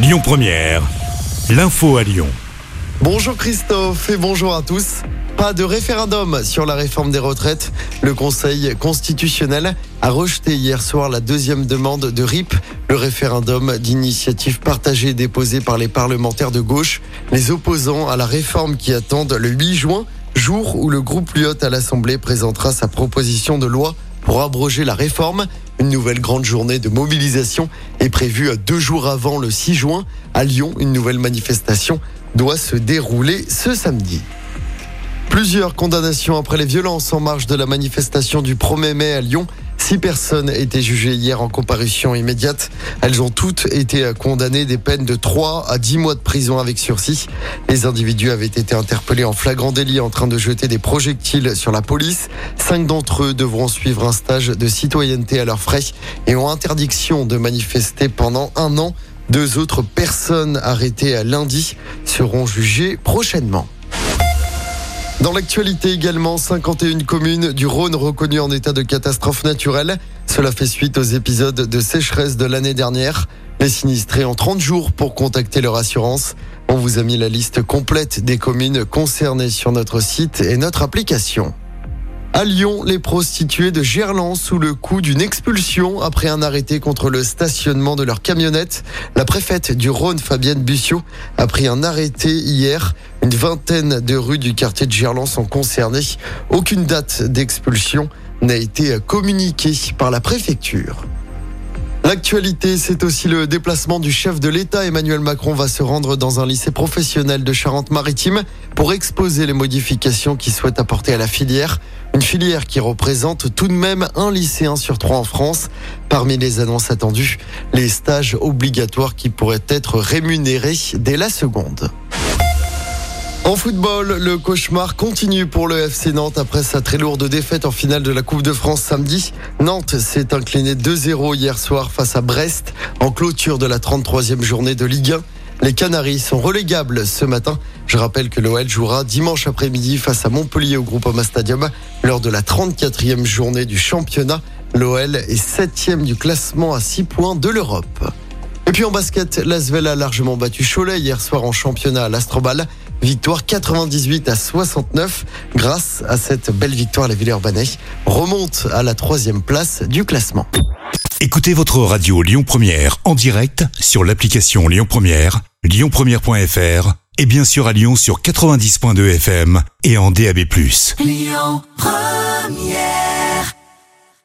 Lyon Première, l'info à Lyon. Bonjour Christophe et bonjour à tous. Pas de référendum sur la réforme des retraites. Le Conseil constitutionnel a rejeté hier soir la deuxième demande de RIP, le référendum d'initiative partagée déposé par les parlementaires de gauche, les opposants à la réforme qui attendent le 8 juin, jour où le groupe Lyot à l'Assemblée présentera sa proposition de loi pour abroger la réforme. Une nouvelle grande journée de mobilisation est prévue deux jours avant le 6 juin. À Lyon, une nouvelle manifestation doit se dérouler ce samedi. Plusieurs condamnations après les violences en marge de la manifestation du 1er mai à Lyon. Six personnes étaient jugées hier en comparution immédiate. Elles ont toutes été condamnées des peines de 3 à 10 mois de prison avec sursis. Les individus avaient été interpellés en flagrant délit en train de jeter des projectiles sur la police. Cinq d'entre eux devront suivre un stage de citoyenneté à leurs frais et ont interdiction de manifester pendant un an. Deux autres personnes arrêtées à lundi seront jugées prochainement. Dans l'actualité également, 51 communes du Rhône reconnues en état de catastrophe naturelle. Cela fait suite aux épisodes de sécheresse de l'année dernière. Les sinistrés ont 30 jours pour contacter leur assurance. On vous a mis la liste complète des communes concernées sur notre site et notre application. À Lyon, les prostituées de Gerland sous le coup d'une expulsion après un arrêté contre le stationnement de leur camionnette. La préfète du Rhône, Fabienne Bussiot, a pris un arrêté hier. Une vingtaine de rues du quartier de Gerland sont concernées. Aucune date d'expulsion n'a été communiquée par la préfecture. L'actualité, c'est aussi le déplacement du chef de l'État. Emmanuel Macron va se rendre dans un lycée professionnel de Charente-Maritime pour exposer les modifications qu'il souhaite apporter à la filière. Une filière qui représente tout de même un lycéen sur trois en France. Parmi les annonces attendues, les stages obligatoires qui pourraient être rémunérés dès la seconde. En football, le cauchemar continue pour le FC Nantes après sa très lourde défaite en finale de la Coupe de France samedi. Nantes s'est incliné 2-0 hier soir face à Brest en clôture de la 33e journée de Ligue 1. Les Canaries sont relégables ce matin. Je rappelle que l'OL jouera dimanche après-midi face à Montpellier au Groupama Stadium lors de la 34e journée du championnat. L'OL est septième du classement à 6 points de l'Europe. Et puis en basket, l'Asvel a largement battu Cholet hier soir en championnat à l'Astrobal. Victoire 98 à 69. Grâce à cette belle victoire, la Villers-Banais remonte à la troisième place du classement. Écoutez votre radio Lyon Première en direct sur l'application Lyon Première, lyonpremière.fr et bien sûr à Lyon sur 90.2 FM et en DAB+. Lyon Première